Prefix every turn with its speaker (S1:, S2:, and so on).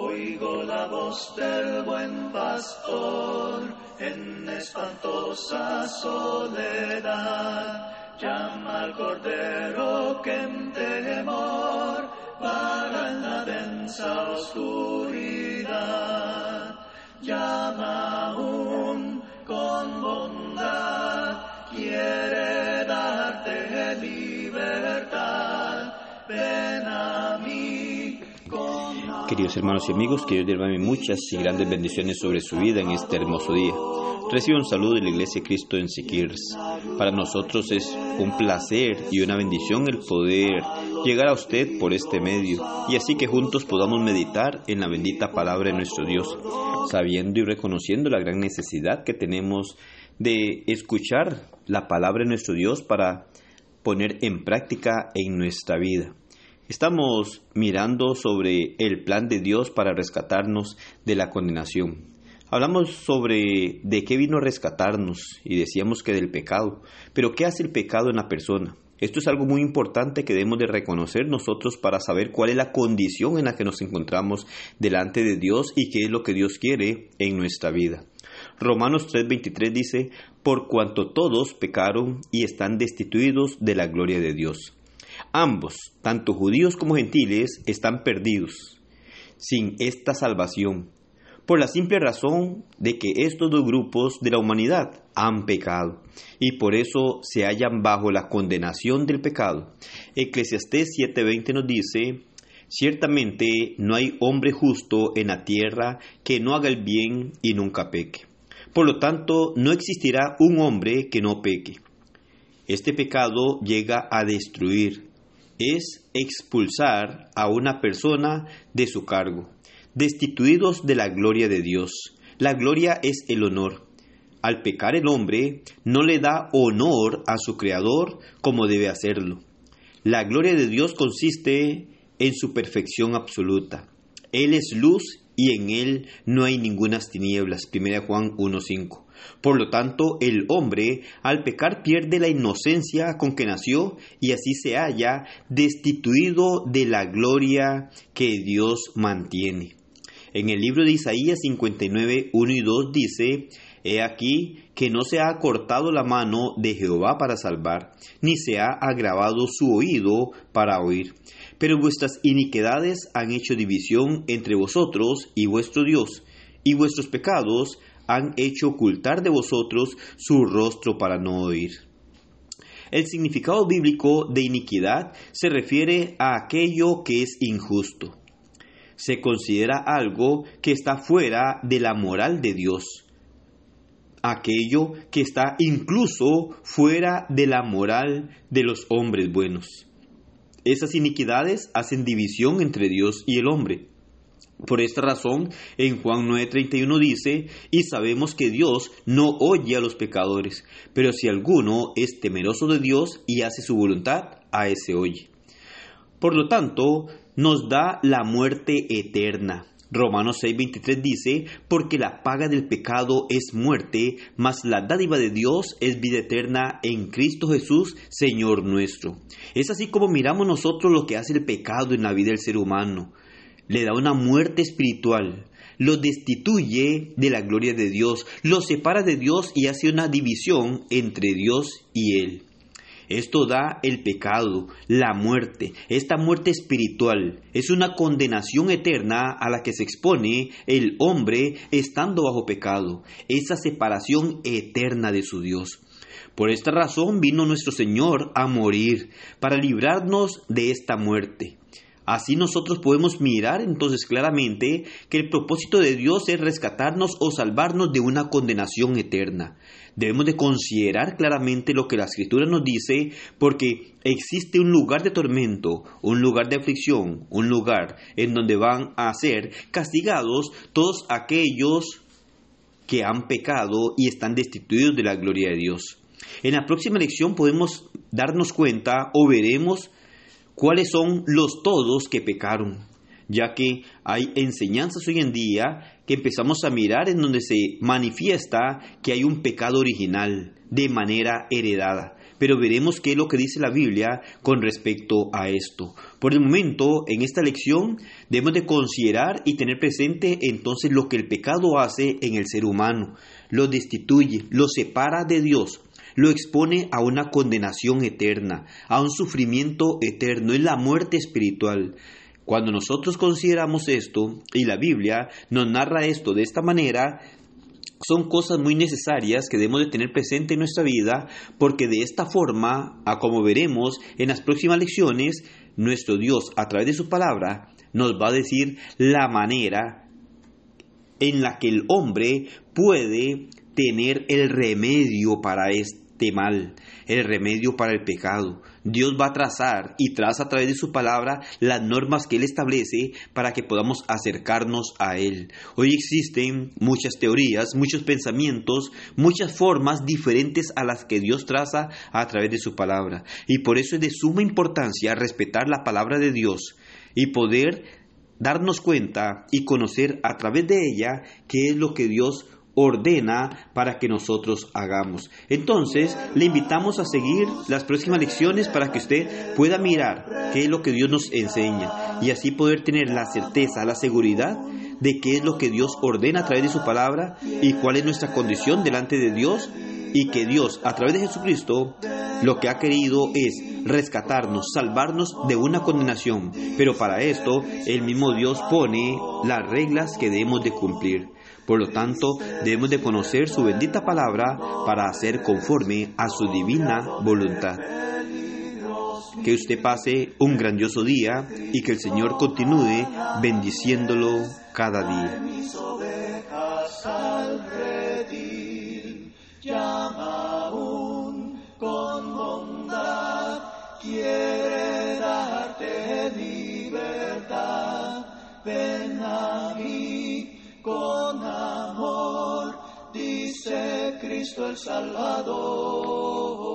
S1: Oigo la voz del buen pastor en espantosa soledad. Llama al cordero que en temor para la densa oscuridad.
S2: Queridos hermanos y amigos, que Dios derrame muchas y grandes bendiciones sobre su vida en este hermoso día. Reciba un saludo de la Iglesia de Cristo en Siquirs. Para nosotros es un placer y una bendición el poder llegar a usted por este medio y así que juntos podamos meditar en la bendita palabra de nuestro Dios, sabiendo y reconociendo la gran necesidad que tenemos de escuchar la palabra de nuestro Dios para poner en práctica en nuestra vida. Estamos mirando sobre el plan de Dios para rescatarnos de la condenación. Hablamos sobre de qué vino a rescatarnos y decíamos que del pecado. Pero ¿qué hace el pecado en la persona? Esto es algo muy importante que debemos de reconocer nosotros para saber cuál es la condición en la que nos encontramos delante de Dios y qué es lo que Dios quiere en nuestra vida. Romanos 3:23 dice, por cuanto todos pecaron y están destituidos de la gloria de Dios. Ambos, tanto judíos como gentiles, están perdidos, sin esta salvación, por la simple razón de que estos dos grupos de la humanidad han pecado y por eso se hallan bajo la condenación del pecado. Eclesiastés 7:20 nos dice, ciertamente no hay hombre justo en la tierra que no haga el bien y nunca peque. Por lo tanto, no existirá un hombre que no peque. Este pecado llega a destruir, es expulsar a una persona de su cargo, destituidos de la gloria de Dios. La gloria es el honor. Al pecar el hombre no le da honor a su Creador como debe hacerlo. La gloria de Dios consiste en su perfección absoluta. Él es luz y en él no hay ningunas tinieblas. 1 Juan 1.5. Por lo tanto, el hombre al pecar pierde la inocencia con que nació y así se halla destituido de la gloria que Dios mantiene. En el libro de Isaías 59, 1 y 2 dice, He aquí que no se ha cortado la mano de Jehová para salvar, ni se ha agravado su oído para oír. Pero vuestras iniquidades han hecho división entre vosotros y vuestro Dios, y vuestros pecados han hecho ocultar de vosotros su rostro para no oír. El significado bíblico de iniquidad se refiere a aquello que es injusto. Se considera algo que está fuera de la moral de Dios, aquello que está incluso fuera de la moral de los hombres buenos. Esas iniquidades hacen división entre Dios y el hombre. Por esta razón, en Juan 9:31 dice, y sabemos que Dios no oye a los pecadores, pero si alguno es temeroso de Dios y hace su voluntad, a ese oye. Por lo tanto, nos da la muerte eterna. Romanos 6:23 dice, porque la paga del pecado es muerte, mas la dádiva de Dios es vida eterna en Cristo Jesús, Señor nuestro. Es así como miramos nosotros lo que hace el pecado en la vida del ser humano le da una muerte espiritual, lo destituye de la gloria de Dios, lo separa de Dios y hace una división entre Dios y él. Esto da el pecado, la muerte, esta muerte espiritual. Es una condenación eterna a la que se expone el hombre estando bajo pecado, esa separación eterna de su Dios. Por esta razón vino nuestro Señor a morir, para librarnos de esta muerte. Así nosotros podemos mirar entonces claramente que el propósito de Dios es rescatarnos o salvarnos de una condenación eterna. Debemos de considerar claramente lo que la escritura nos dice porque existe un lugar de tormento, un lugar de aflicción, un lugar en donde van a ser castigados todos aquellos que han pecado y están destituidos de la gloria de Dios. En la próxima lección podemos darnos cuenta o veremos cuáles son los todos que pecaron, ya que hay enseñanzas hoy en día que empezamos a mirar en donde se manifiesta que hay un pecado original de manera heredada. pero veremos qué es lo que dice la Biblia con respecto a esto. Por el momento, en esta lección, debemos de considerar y tener presente entonces lo que el pecado hace en el ser humano. Lo destituye, lo separa de Dios, lo expone a una condenación eterna, a un sufrimiento eterno, es la muerte espiritual. Cuando nosotros consideramos esto, y la Biblia nos narra esto de esta manera, son cosas muy necesarias que debemos de tener presente en nuestra vida, porque de esta forma, a como veremos en las próximas lecciones, nuestro Dios, a través de su palabra, nos va a decir la manera en la que el hombre puede tener el remedio para esto mal, el remedio para el pecado. Dios va a trazar y traza a través de su palabra las normas que Él establece para que podamos acercarnos a Él. Hoy existen muchas teorías, muchos pensamientos, muchas formas diferentes a las que Dios traza a través de su palabra. Y por eso es de suma importancia respetar la palabra de Dios y poder darnos cuenta y conocer a través de ella qué es lo que Dios ordena para que nosotros hagamos. Entonces, le invitamos a seguir las próximas lecciones para que usted pueda mirar qué es lo que Dios nos enseña y así poder tener la certeza, la seguridad de qué es lo que Dios ordena a través de su palabra y cuál es nuestra condición delante de Dios y que Dios a través de Jesucristo lo que ha querido es rescatarnos, salvarnos de una condenación. Pero para esto el mismo Dios pone las reglas que debemos de cumplir. Por lo tanto, debemos de conocer su bendita palabra para hacer conforme a su divina voluntad. Que usted pase un grandioso día y que el Señor continúe bendiciéndolo cada día.
S1: Ven a con amor, dice Cristo el Salvador.